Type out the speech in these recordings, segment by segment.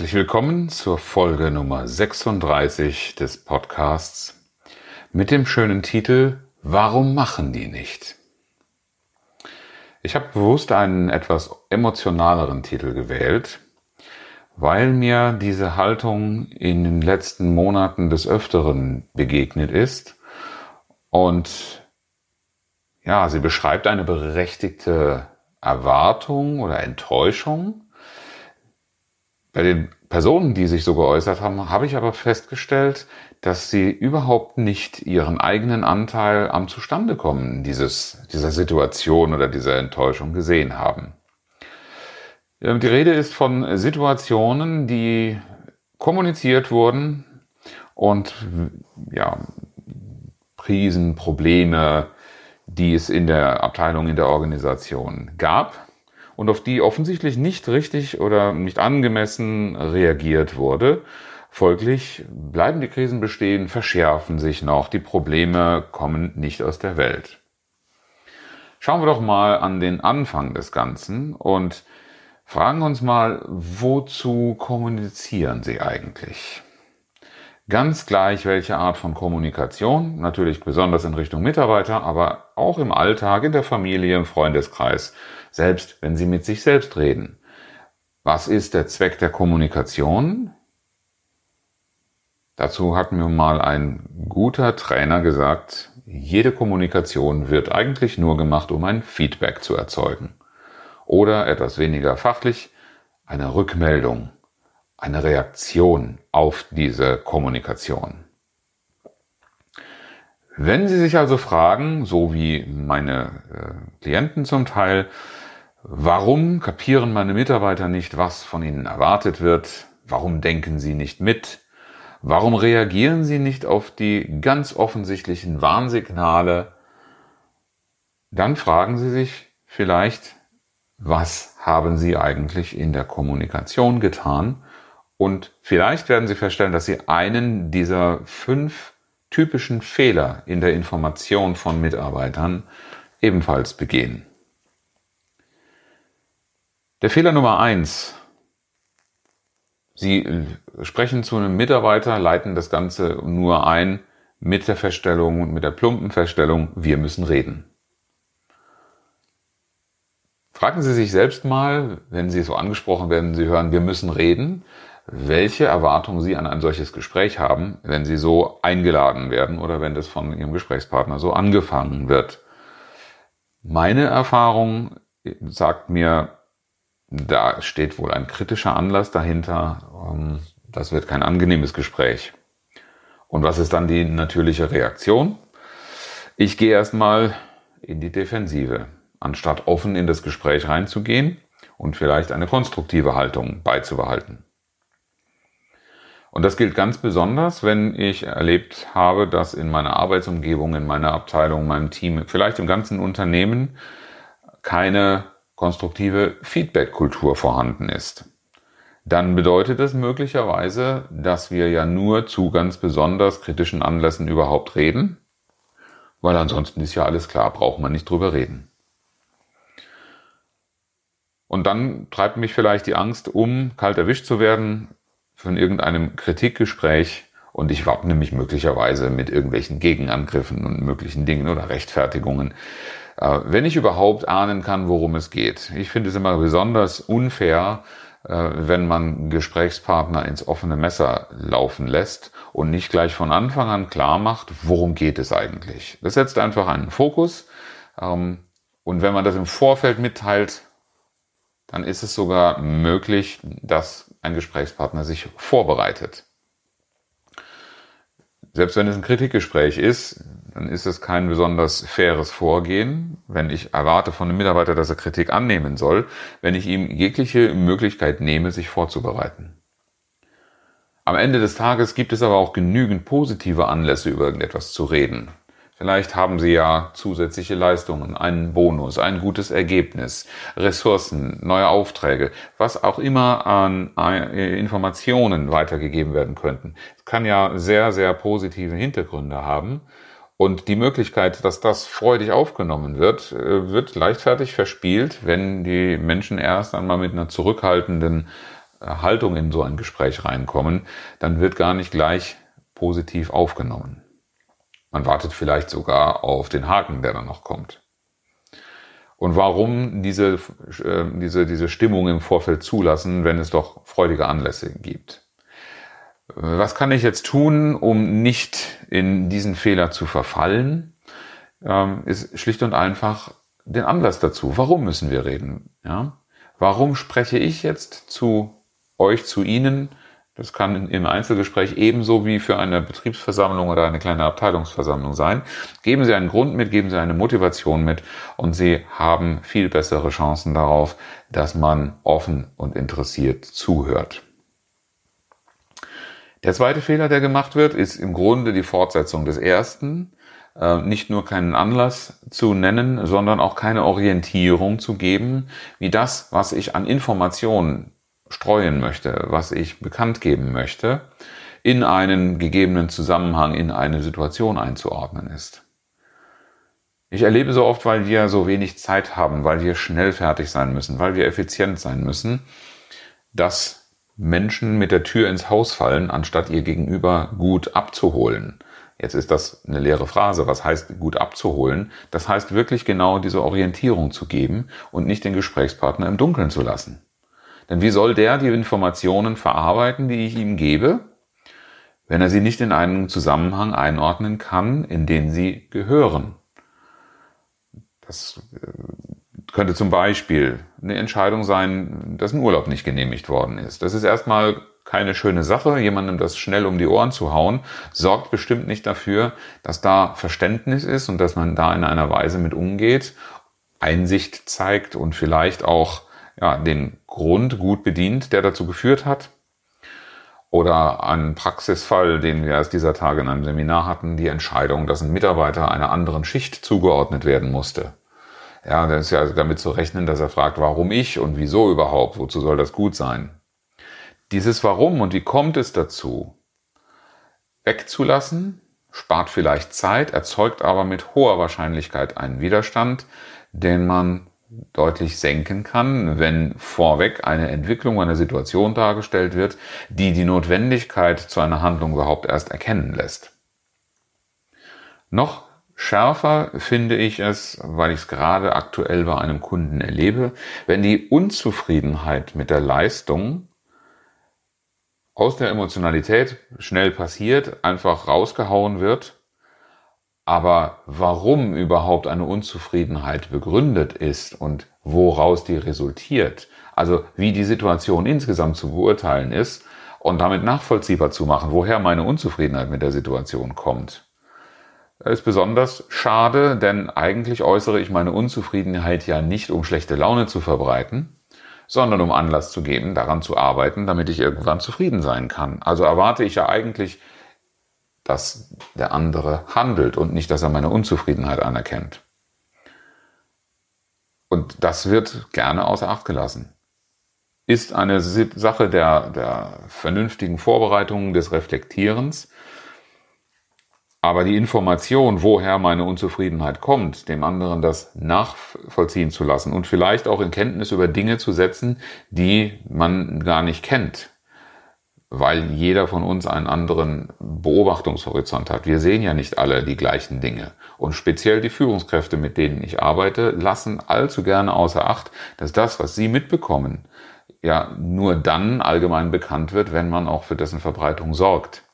Herzlich willkommen zur Folge Nummer 36 des Podcasts mit dem schönen Titel Warum machen die nicht? Ich habe bewusst einen etwas emotionaleren Titel gewählt, weil mir diese Haltung in den letzten Monaten des Öfteren begegnet ist und ja, sie beschreibt eine berechtigte Erwartung oder Enttäuschung. Bei den Personen, die sich so geäußert haben, habe ich aber festgestellt, dass sie überhaupt nicht ihren eigenen Anteil am Zustandekommen dieses, dieser Situation oder dieser Enttäuschung gesehen haben. Die Rede ist von Situationen, die kommuniziert wurden und ja, Prisen, Probleme, die es in der Abteilung, in der Organisation gab und auf die offensichtlich nicht richtig oder nicht angemessen reagiert wurde. Folglich bleiben die Krisen bestehen, verschärfen sich noch, die Probleme kommen nicht aus der Welt. Schauen wir doch mal an den Anfang des Ganzen und Fragen uns mal, wozu kommunizieren Sie eigentlich? Ganz gleich welche Art von Kommunikation, natürlich besonders in Richtung Mitarbeiter, aber auch im Alltag, in der Familie, im Freundeskreis, selbst wenn Sie mit sich selbst reden. Was ist der Zweck der Kommunikation? Dazu hat mir mal ein guter Trainer gesagt, jede Kommunikation wird eigentlich nur gemacht, um ein Feedback zu erzeugen oder etwas weniger fachlich eine Rückmeldung, eine Reaktion auf diese Kommunikation. Wenn Sie sich also fragen, so wie meine äh, Klienten zum Teil, warum kapieren meine Mitarbeiter nicht, was von ihnen erwartet wird, warum denken sie nicht mit, warum reagieren sie nicht auf die ganz offensichtlichen Warnsignale, dann fragen Sie sich vielleicht, was haben Sie eigentlich in der Kommunikation getan? Und vielleicht werden Sie feststellen, dass Sie einen dieser fünf typischen Fehler in der Information von Mitarbeitern ebenfalls begehen. Der Fehler Nummer eins. Sie sprechen zu einem Mitarbeiter, leiten das Ganze nur ein mit der Feststellung, mit der plumpen Feststellung, wir müssen reden. Fragen Sie sich selbst mal, wenn Sie so angesprochen werden, Sie hören, wir müssen reden, welche Erwartungen Sie an ein solches Gespräch haben, wenn Sie so eingeladen werden oder wenn das von Ihrem Gesprächspartner so angefangen wird. Meine Erfahrung sagt mir, da steht wohl ein kritischer Anlass dahinter. Ähm, das wird kein angenehmes Gespräch. Und was ist dann die natürliche Reaktion? Ich gehe erstmal in die Defensive anstatt offen in das Gespräch reinzugehen und vielleicht eine konstruktive Haltung beizubehalten. Und das gilt ganz besonders, wenn ich erlebt habe, dass in meiner Arbeitsumgebung, in meiner Abteilung, meinem Team, vielleicht im ganzen Unternehmen keine konstruktive Feedback-Kultur vorhanden ist. Dann bedeutet es möglicherweise, dass wir ja nur zu ganz besonders kritischen Anlässen überhaupt reden, weil ansonsten ist ja alles klar, braucht man nicht drüber reden. Und dann treibt mich vielleicht die Angst um, kalt erwischt zu werden von irgendeinem Kritikgespräch und ich wappne mich möglicherweise mit irgendwelchen Gegenangriffen und möglichen Dingen oder Rechtfertigungen. Äh, wenn ich überhaupt ahnen kann, worum es geht. Ich finde es immer besonders unfair, äh, wenn man Gesprächspartner ins offene Messer laufen lässt und nicht gleich von Anfang an klar macht, worum geht es eigentlich. Das setzt einfach einen Fokus. Ähm, und wenn man das im Vorfeld mitteilt, dann ist es sogar möglich, dass ein Gesprächspartner sich vorbereitet. Selbst wenn es ein Kritikgespräch ist, dann ist es kein besonders faires Vorgehen, wenn ich erwarte von einem Mitarbeiter, dass er Kritik annehmen soll, wenn ich ihm jegliche Möglichkeit nehme, sich vorzubereiten. Am Ende des Tages gibt es aber auch genügend positive Anlässe, über irgendetwas zu reden. Vielleicht haben Sie ja zusätzliche Leistungen, einen Bonus, ein gutes Ergebnis, Ressourcen, neue Aufträge, was auch immer an äh, Informationen weitergegeben werden könnten. Es kann ja sehr, sehr positive Hintergründe haben. Und die Möglichkeit, dass das freudig aufgenommen wird, äh, wird leichtfertig verspielt, wenn die Menschen erst einmal mit einer zurückhaltenden äh, Haltung in so ein Gespräch reinkommen. Dann wird gar nicht gleich positiv aufgenommen. Man wartet vielleicht sogar auf den Haken, der dann noch kommt. Und warum diese, äh, diese, diese Stimmung im Vorfeld zulassen, wenn es doch freudige Anlässe gibt? Was kann ich jetzt tun, um nicht in diesen Fehler zu verfallen? Ähm, ist schlicht und einfach den Anlass dazu. Warum müssen wir reden? Ja? Warum spreche ich jetzt zu euch, zu Ihnen das kann im Einzelgespräch ebenso wie für eine Betriebsversammlung oder eine kleine Abteilungsversammlung sein. Geben Sie einen Grund mit, geben Sie eine Motivation mit und Sie haben viel bessere Chancen darauf, dass man offen und interessiert zuhört. Der zweite Fehler, der gemacht wird, ist im Grunde die Fortsetzung des ersten. Äh, nicht nur keinen Anlass zu nennen, sondern auch keine Orientierung zu geben, wie das, was ich an Informationen streuen möchte, was ich bekannt geben möchte, in einen gegebenen Zusammenhang, in eine Situation einzuordnen ist. Ich erlebe so oft, weil wir so wenig Zeit haben, weil wir schnell fertig sein müssen, weil wir effizient sein müssen, dass Menschen mit der Tür ins Haus fallen, anstatt ihr Gegenüber gut abzuholen. Jetzt ist das eine leere Phrase. Was heißt gut abzuholen? Das heißt wirklich genau diese Orientierung zu geben und nicht den Gesprächspartner im Dunkeln zu lassen. Denn wie soll der die Informationen verarbeiten, die ich ihm gebe, wenn er sie nicht in einen Zusammenhang einordnen kann, in den sie gehören? Das äh, könnte zum Beispiel eine Entscheidung sein, dass ein Urlaub nicht genehmigt worden ist. Das ist erstmal keine schöne Sache, jemandem das schnell um die Ohren zu hauen, sorgt bestimmt nicht dafür, dass da Verständnis ist und dass man da in einer Weise mit umgeht, Einsicht zeigt und vielleicht auch ja, den Grund gut bedient, der dazu geführt hat. Oder ein Praxisfall, den wir erst dieser Tage in einem Seminar hatten, die Entscheidung, dass ein Mitarbeiter einer anderen Schicht zugeordnet werden musste. Ja, da ist ja damit zu rechnen, dass er fragt, warum ich und wieso überhaupt, wozu soll das gut sein? Dieses Warum und wie kommt es dazu, wegzulassen, spart vielleicht Zeit, erzeugt aber mit hoher Wahrscheinlichkeit einen Widerstand, den man deutlich senken kann, wenn vorweg eine Entwicklung, eine Situation dargestellt wird, die die Notwendigkeit zu einer Handlung überhaupt erst erkennen lässt. Noch schärfer finde ich es, weil ich es gerade aktuell bei einem Kunden erlebe, wenn die Unzufriedenheit mit der Leistung aus der Emotionalität schnell passiert, einfach rausgehauen wird. Aber warum überhaupt eine Unzufriedenheit begründet ist und woraus die resultiert, also wie die Situation insgesamt zu beurteilen ist und damit nachvollziehbar zu machen, woher meine Unzufriedenheit mit der Situation kommt, ist besonders schade, denn eigentlich äußere ich meine Unzufriedenheit ja nicht, um schlechte Laune zu verbreiten, sondern um Anlass zu geben, daran zu arbeiten, damit ich irgendwann zufrieden sein kann. Also erwarte ich ja eigentlich dass der andere handelt und nicht, dass er meine Unzufriedenheit anerkennt. Und das wird gerne außer Acht gelassen. Ist eine Sache der, der vernünftigen Vorbereitung, des Reflektierens. Aber die Information, woher meine Unzufriedenheit kommt, dem anderen das nachvollziehen zu lassen und vielleicht auch in Kenntnis über Dinge zu setzen, die man gar nicht kennt, weil jeder von uns einen anderen Beobachtungshorizont hat. Wir sehen ja nicht alle die gleichen Dinge. Und speziell die Führungskräfte, mit denen ich arbeite, lassen allzu gerne außer Acht, dass das, was sie mitbekommen, ja nur dann allgemein bekannt wird, wenn man auch für dessen Verbreitung sorgt.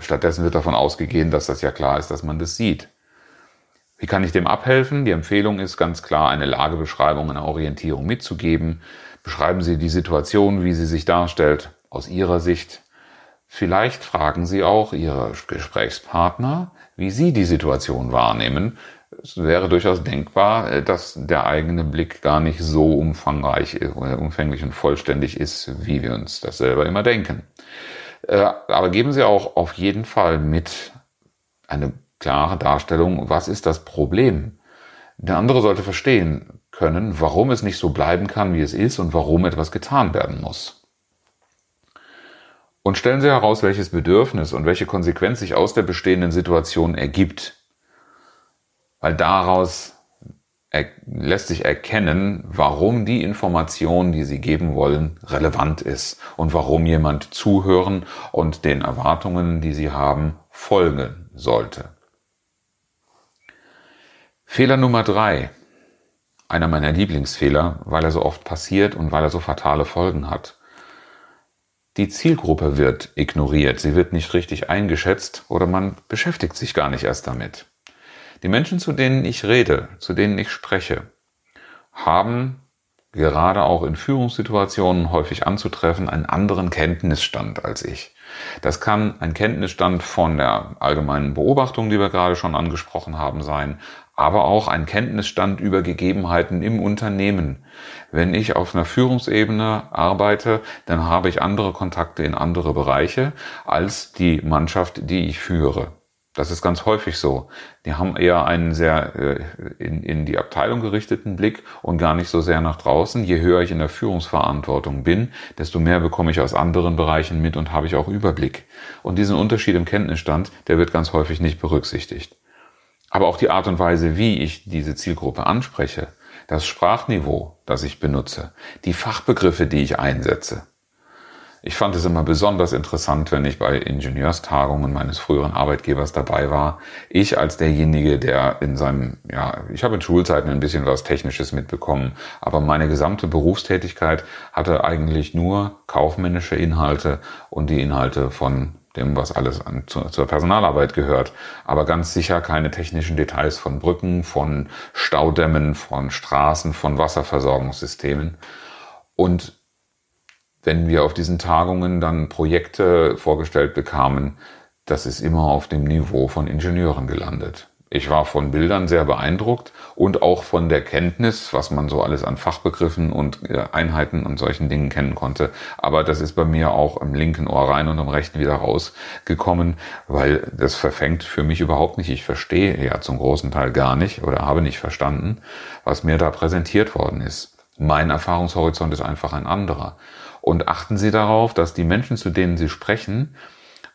Stattdessen wird davon ausgegangen, dass das ja klar ist, dass man das sieht. Wie kann ich dem abhelfen? Die Empfehlung ist ganz klar, eine Lagebeschreibung, eine Orientierung mitzugeben. Beschreiben Sie die Situation, wie sie sich darstellt aus Ihrer Sicht. Vielleicht fragen Sie auch Ihre Gesprächspartner, wie Sie die Situation wahrnehmen, es wäre durchaus denkbar, äh, dass der eigene Blick gar nicht so umfangreich, äh, umfänglich und vollständig ist, wie wir uns das selber immer denken. Äh, aber geben Sie auch auf jeden Fall mit eine klare Darstellung, was ist das Problem? Der andere sollte verstehen können, warum es nicht so bleiben kann, wie es ist und warum etwas getan werden muss. Und stellen Sie heraus, welches Bedürfnis und welche Konsequenz sich aus der bestehenden Situation ergibt weil daraus lässt sich erkennen, warum die Information, die Sie geben wollen, relevant ist und warum jemand zuhören und den Erwartungen, die Sie haben, folgen sollte. Fehler Nummer drei. Einer meiner Lieblingsfehler, weil er so oft passiert und weil er so fatale Folgen hat. Die Zielgruppe wird ignoriert, sie wird nicht richtig eingeschätzt oder man beschäftigt sich gar nicht erst damit. Die Menschen, zu denen ich rede, zu denen ich spreche, haben gerade auch in Führungssituationen häufig anzutreffen einen anderen Kenntnisstand als ich. Das kann ein Kenntnisstand von der allgemeinen Beobachtung, die wir gerade schon angesprochen haben, sein, aber auch ein Kenntnisstand über Gegebenheiten im Unternehmen. Wenn ich auf einer Führungsebene arbeite, dann habe ich andere Kontakte in andere Bereiche als die Mannschaft, die ich führe. Das ist ganz häufig so. Die haben eher einen sehr äh, in, in die Abteilung gerichteten Blick und gar nicht so sehr nach draußen. Je höher ich in der Führungsverantwortung bin, desto mehr bekomme ich aus anderen Bereichen mit und habe ich auch Überblick. Und diesen Unterschied im Kenntnisstand, der wird ganz häufig nicht berücksichtigt. Aber auch die Art und Weise, wie ich diese Zielgruppe anspreche, das Sprachniveau, das ich benutze, die Fachbegriffe, die ich einsetze, ich fand es immer besonders interessant, wenn ich bei Ingenieurstagungen meines früheren Arbeitgebers dabei war. Ich als derjenige, der in seinem, ja, ich habe in Schulzeiten ein bisschen was Technisches mitbekommen, aber meine gesamte Berufstätigkeit hatte eigentlich nur kaufmännische Inhalte und die Inhalte von dem, was alles an, zu, zur Personalarbeit gehört. Aber ganz sicher keine technischen Details von Brücken, von Staudämmen, von Straßen, von Wasserversorgungssystemen. Und wenn wir auf diesen Tagungen dann Projekte vorgestellt bekamen, das ist immer auf dem Niveau von Ingenieuren gelandet. Ich war von Bildern sehr beeindruckt und auch von der Kenntnis, was man so alles an Fachbegriffen und äh, Einheiten und solchen Dingen kennen konnte. Aber das ist bei mir auch im linken Ohr rein und im rechten wieder rausgekommen, weil das verfängt für mich überhaupt nicht. Ich verstehe ja zum großen Teil gar nicht oder habe nicht verstanden, was mir da präsentiert worden ist. Mein Erfahrungshorizont ist einfach ein anderer. Und achten Sie darauf, dass die Menschen, zu denen Sie sprechen,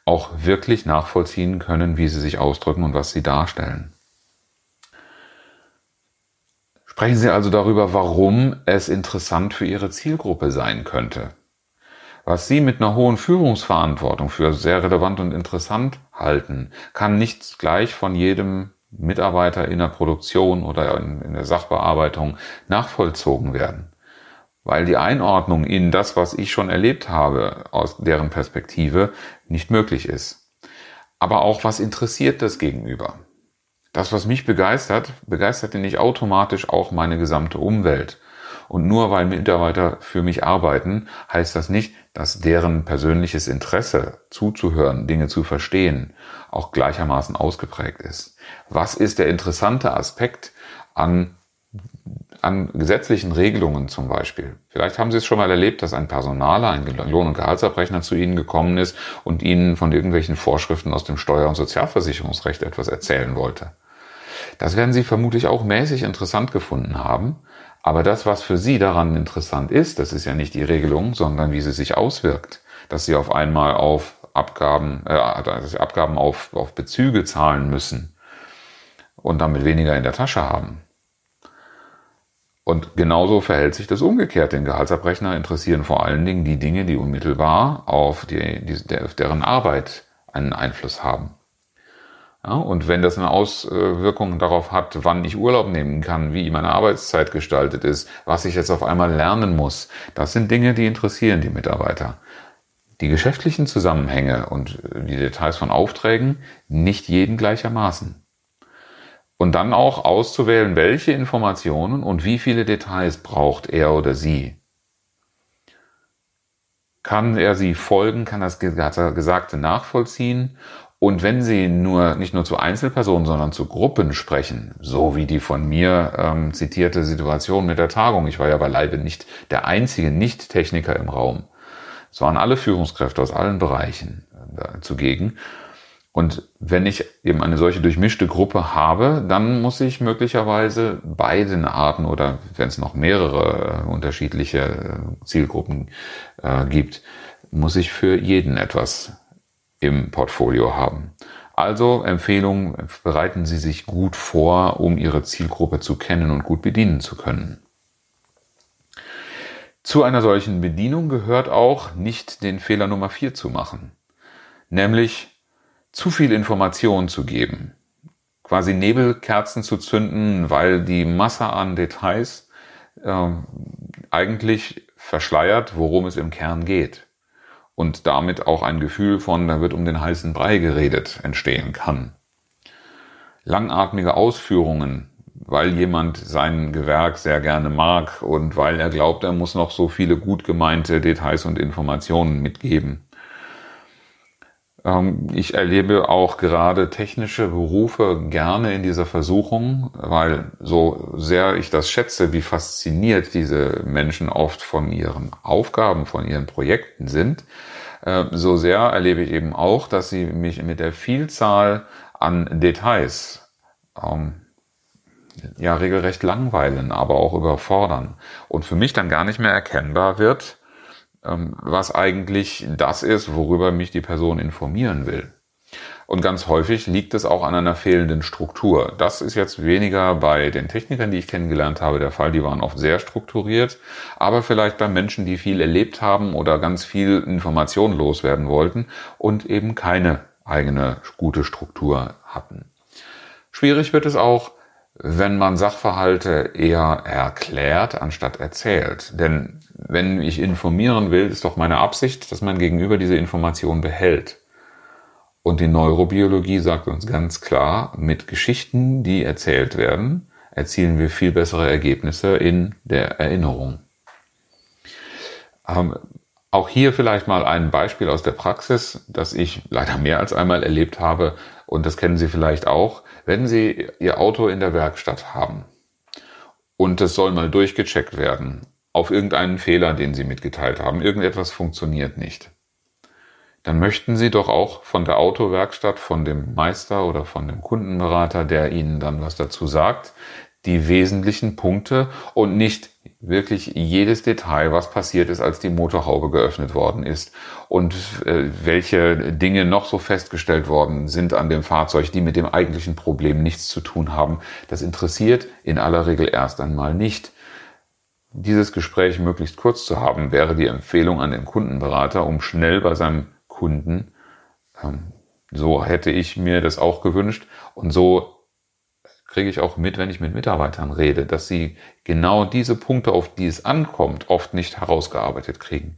auch wirklich nachvollziehen können, wie sie sich ausdrücken und was sie darstellen. Sprechen Sie also darüber, warum es interessant für Ihre Zielgruppe sein könnte. Was Sie mit einer hohen Führungsverantwortung für sehr relevant und interessant halten, kann nicht gleich von jedem Mitarbeiter in der Produktion oder in, der Sachbearbeitung nachvollzogen werden weil die Einordnung in das, was ich schon erlebt habe, aus deren Perspektive nicht möglich ist. Aber auch, was interessiert das Gegenüber? Das, was mich begeistert, begeistert nicht automatisch auch meine gesamte Umwelt. Und nur weil Mitarbeiter für mich arbeiten, heißt das nicht, dass deren persönliches Interesse zuzuhören, Dinge zu verstehen, auch gleichermaßen ausgeprägt ist. Was ist der interessante Aspekt an an gesetzlichen Regelungen zum Beispiel. Vielleicht haben Sie es schon mal erlebt, dass ein Personaler, ein Lohn- und Gehaltsabrechner zu Ihnen gekommen ist und Ihnen von irgendwelchen Vorschriften aus dem Steuer- und Sozialversicherungsrecht etwas erzählen wollte. Das werden Sie vermutlich auch mäßig interessant gefunden haben. Aber das, was für Sie daran interessant ist, das ist ja nicht die Regelung, sondern wie sie sich auswirkt. Dass Sie auf einmal auf Abgaben, äh, dass Sie Abgaben auf, auf Bezüge zahlen müssen und damit weniger in der Tasche haben und genauso verhält sich das umgekehrt. Den Gehaltsabrechner interessieren vor allen Dingen die Dinge, die unmittelbar auf, die, die, deren Arbeit einen Einfluss haben. Ja, und wenn das eine Auswirkung darauf hat, wann ich Urlaub nehmen kann, wie meine Arbeitszeit gestaltet ist, was ich jetzt auf einmal lernen muss, das sind Dinge, die interessieren die Mitarbeiter. Die geschäftlichen Zusammenhänge und die Details von Aufträgen nicht jeden gleichermaßen. Und dann auch auszuwählen, welche Informationen und wie viele Details braucht er oder sie. Kann er sie folgen, kann das Gesagte nachvollziehen Und wenn Sie nur nicht nur zu Einzelpersonen, sondern zu Gruppen sprechen, so wie die von mir ähm, zitierte Situation mit der Tagung, ich war ja beileibe nicht der einzige Nicht-Techniker im Raum. Es waren alle Führungskräfte aus allen Bereichen äh, zugegen. Und wenn ich eben eine solche durchmischte Gruppe habe, dann muss ich möglicherweise beiden Arten oder wenn es noch mehrere äh, unterschiedliche äh, Zielgruppen äh, gibt, muss ich für jeden etwas im Portfolio haben. Also Empfehlung, bereiten Sie sich gut vor, um Ihre Zielgruppe zu kennen und gut bedienen zu können. Zu einer solchen Bedienung gehört auch nicht den Fehler Nummer vier zu machen, nämlich zu viel Information zu geben, quasi Nebelkerzen zu zünden, weil die Masse an Details äh, eigentlich verschleiert, worum es im Kern geht und damit auch ein Gefühl von, da wird um den heißen Brei geredet, entstehen kann. Langatmige Ausführungen, weil jemand sein Gewerk sehr gerne mag und weil er glaubt, er muss noch so viele gut gemeinte Details und Informationen mitgeben. Ähm, ich erlebe auch gerade technische Berufe gerne in dieser Versuchung, weil so sehr ich das schätze, wie fasziniert diese Menschen oft von ihren Aufgaben, von ihren Projekten sind, äh, so sehr erlebe ich eben auch, dass sie mich mit der Vielzahl an Details ähm, ja regelrecht langweilen, aber auch überfordern und für mich dann gar nicht mehr erkennbar wird, ähm, was eigentlich das ist, worüber mich die Person informieren will. Und ganz häufig liegt es auch an einer fehlenden Struktur. Das ist jetzt weniger bei den Technikern, die ich kennengelernt habe, der Fall. Die waren oft sehr strukturiert. Aber vielleicht bei Menschen, die viel erlebt haben oder ganz viel Information loswerden wollten und eben keine eigene gute Struktur hatten. Schwierig wird es auch, wenn man Sachverhalte eher erklärt, anstatt erzählt. Denn wenn ich informieren will, ist doch meine Absicht, dass mein Gegenüber diese Information behält. Und die Neurobiologie sagt uns ganz klar, mit Geschichten, die erzählt werden, erzielen wir viel bessere Ergebnisse in der Erinnerung. Ähm, auch hier vielleicht mal ein Beispiel aus der Praxis, das ich leider mehr als einmal erlebt habe, und das kennen Sie vielleicht auch, wenn Sie Ihr Auto in der Werkstatt haben und es soll mal durchgecheckt werden auf irgendeinen Fehler, den Sie mitgeteilt haben, irgendetwas funktioniert nicht, dann möchten Sie doch auch von der Autowerkstatt, von dem Meister oder von dem Kundenberater, der Ihnen dann was dazu sagt, die wesentlichen Punkte und nicht wirklich jedes Detail, was passiert ist, als die Motorhaube geöffnet worden ist und äh, welche Dinge noch so festgestellt worden sind an dem Fahrzeug, die mit dem eigentlichen Problem nichts zu tun haben. Das interessiert in aller Regel erst einmal nicht. Dieses Gespräch möglichst kurz zu haben, wäre die Empfehlung an den Kundenberater, um schnell bei seinem Kunden, ähm, so hätte ich mir das auch gewünscht und so kriege ich auch mit, wenn ich mit Mitarbeitern rede, dass sie genau diese Punkte, auf die es ankommt, oft nicht herausgearbeitet kriegen.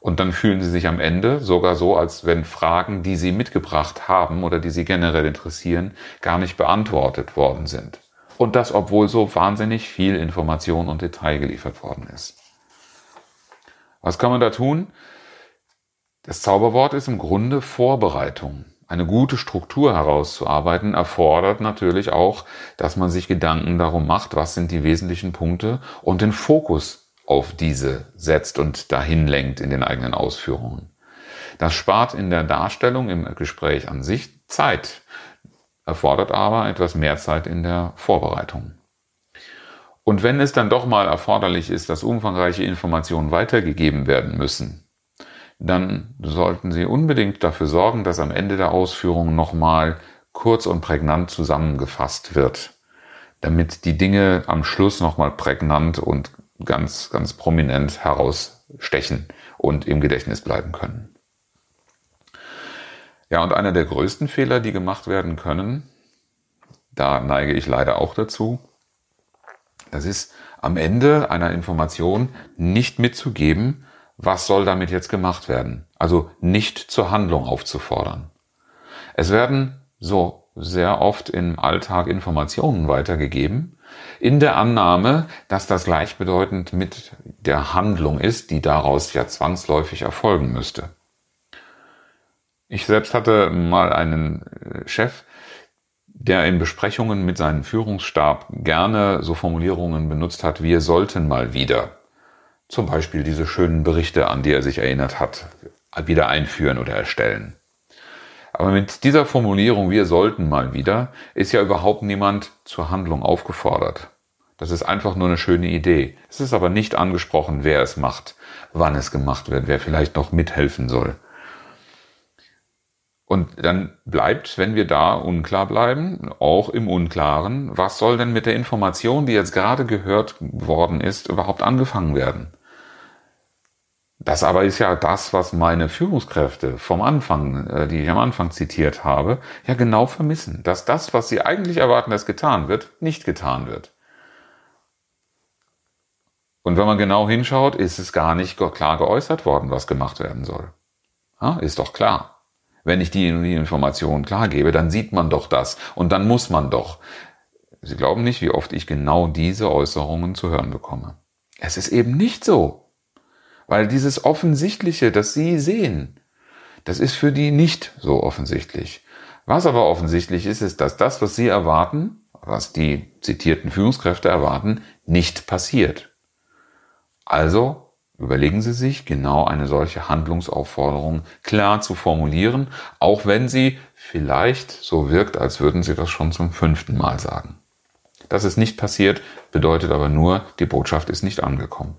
Und dann fühlen sie sich am Ende sogar so, als wenn Fragen, die sie mitgebracht haben oder die sie generell interessieren, gar nicht beantwortet worden sind. Und das, obwohl so wahnsinnig viel Information und Detail geliefert worden ist. Was kann man da tun? Das Zauberwort ist im Grunde Vorbereitung eine gute Struktur herauszuarbeiten, erfordert natürlich auch, dass man sich Gedanken darum macht, was sind die wesentlichen Punkte und den Fokus auf diese setzt und dahin lenkt in den eigenen Ausführungen. Das spart in der Darstellung im Gespräch an sich Zeit, erfordert aber etwas mehr Zeit in der Vorbereitung. Und wenn es dann doch mal erforderlich ist, dass umfangreiche Informationen weitergegeben werden müssen, dann sollten Sie unbedingt dafür sorgen, dass am Ende der Ausführung nochmal kurz und prägnant zusammengefasst wird, damit die Dinge am Schluss nochmal prägnant und ganz, ganz prominent herausstechen und im Gedächtnis bleiben können. Ja, und einer der größten Fehler, die gemacht werden können, da neige ich leider auch dazu, das ist am Ende einer Information nicht mitzugeben, was soll damit jetzt gemacht werden? Also nicht zur Handlung aufzufordern. Es werden so sehr oft im Alltag Informationen weitergegeben, in der Annahme, dass das gleichbedeutend mit der Handlung ist, die daraus ja zwangsläufig erfolgen müsste. Ich selbst hatte mal einen äh, Chef, der in Besprechungen mit seinem Führungsstab gerne so Formulierungen benutzt hat, wir sollten mal wieder. Zum Beispiel diese schönen Berichte, an die er sich erinnert hat, wieder einführen oder erstellen. Aber mit dieser Formulierung, wir sollten mal wieder, ist ja überhaupt niemand zur Handlung aufgefordert. Das ist einfach nur eine schöne Idee. Es ist aber nicht angesprochen, wer es macht, wann es gemacht wird, wer vielleicht noch mithelfen soll. Und dann bleibt, wenn wir da unklar bleiben, auch im Unklaren, was soll denn mit der Information, die jetzt gerade gehört worden ist, überhaupt angefangen werden? Das aber ist ja das, was meine Führungskräfte vom Anfang, äh, die ich am Anfang zitiert habe, ja genau vermissen. Dass das, was sie eigentlich erwarten, dass getan wird, nicht getan wird. Und wenn man genau hinschaut, ist es gar nicht klar geäußert worden, was gemacht werden soll. Ja, ist doch klar. Wenn ich die, die Information klar gebe, dann sieht man doch das und dann muss man doch. Sie glauben nicht, wie oft ich genau diese Äußerungen zu hören bekomme. Es ist eben nicht so. Weil dieses Offensichtliche, das Sie sehen, das ist für die nicht so offensichtlich. Was aber offensichtlich ist, ist, dass das, was Sie erwarten, was die zitierten Führungskräfte erwarten, nicht passiert. Also überlegen Sie sich genau eine solche Handlungsaufforderung klar zu formulieren, auch wenn sie vielleicht so wirkt, als würden Sie das schon zum fünften Mal sagen. Dass es nicht passiert, bedeutet aber nur, die Botschaft ist nicht angekommen.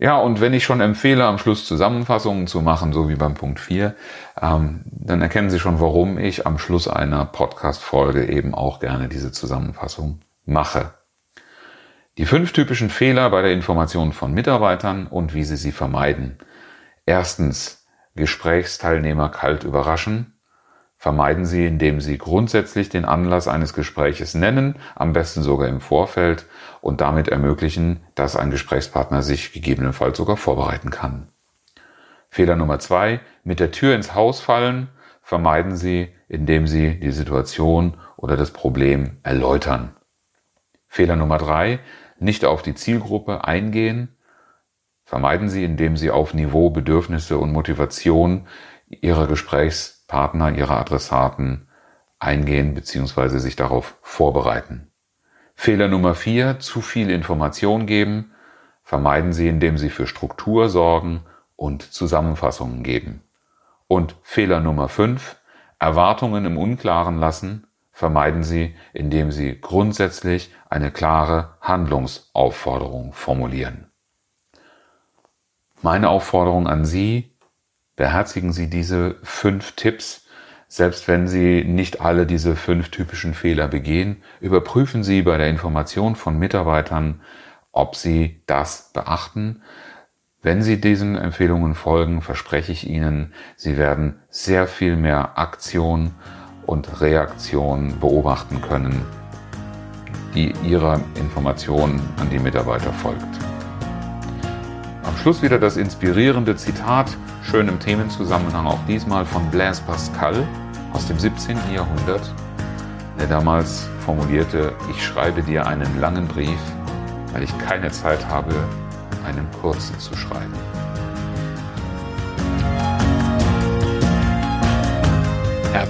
Ja, und wenn ich schon empfehle, am Schluss Zusammenfassungen zu machen, so wie beim Punkt 4, ähm, dann erkennen Sie schon, warum ich am Schluss einer Podcast-Folge eben auch gerne diese Zusammenfassung mache. Die fünf typischen Fehler bei der Information von Mitarbeitern und wie Sie sie vermeiden. Erstens, Gesprächsteilnehmer kalt überraschen. Vermeiden Sie, indem Sie grundsätzlich den Anlass eines Gespräches nennen, am besten sogar im Vorfeld und damit ermöglichen, dass ein Gesprächspartner sich gegebenenfalls sogar vorbereiten kann. Fehler Nummer zwei, mit der Tür ins Haus fallen. Vermeiden Sie, indem Sie die Situation oder das Problem erläutern. Fehler Nummer drei, nicht auf die Zielgruppe eingehen. Vermeiden Sie, indem Sie auf Niveau, Bedürfnisse und Motivation Ihrer Gesprächspartner, Ihrer Adressaten eingehen bzw. sich darauf vorbereiten. Fehler Nummer vier, zu viel Information geben. Vermeiden Sie, indem Sie für Struktur sorgen und Zusammenfassungen geben. Und Fehler Nummer fünf, Erwartungen im Unklaren lassen vermeiden Sie, indem Sie grundsätzlich eine klare Handlungsaufforderung formulieren. Meine Aufforderung an Sie, beherzigen Sie diese fünf Tipps, selbst wenn Sie nicht alle diese fünf typischen Fehler begehen, überprüfen Sie bei der Information von Mitarbeitern, ob Sie das beachten. Wenn Sie diesen Empfehlungen folgen, verspreche ich Ihnen, Sie werden sehr viel mehr Aktion und Reaktion beobachten können, die ihrer Information an die Mitarbeiter folgt. Am Schluss wieder das inspirierende Zitat, schön im Themenzusammenhang auch diesmal von Blaise Pascal aus dem 17. Jahrhundert, der damals formulierte, ich schreibe dir einen langen Brief, weil ich keine Zeit habe, einen kurzen zu schreiben.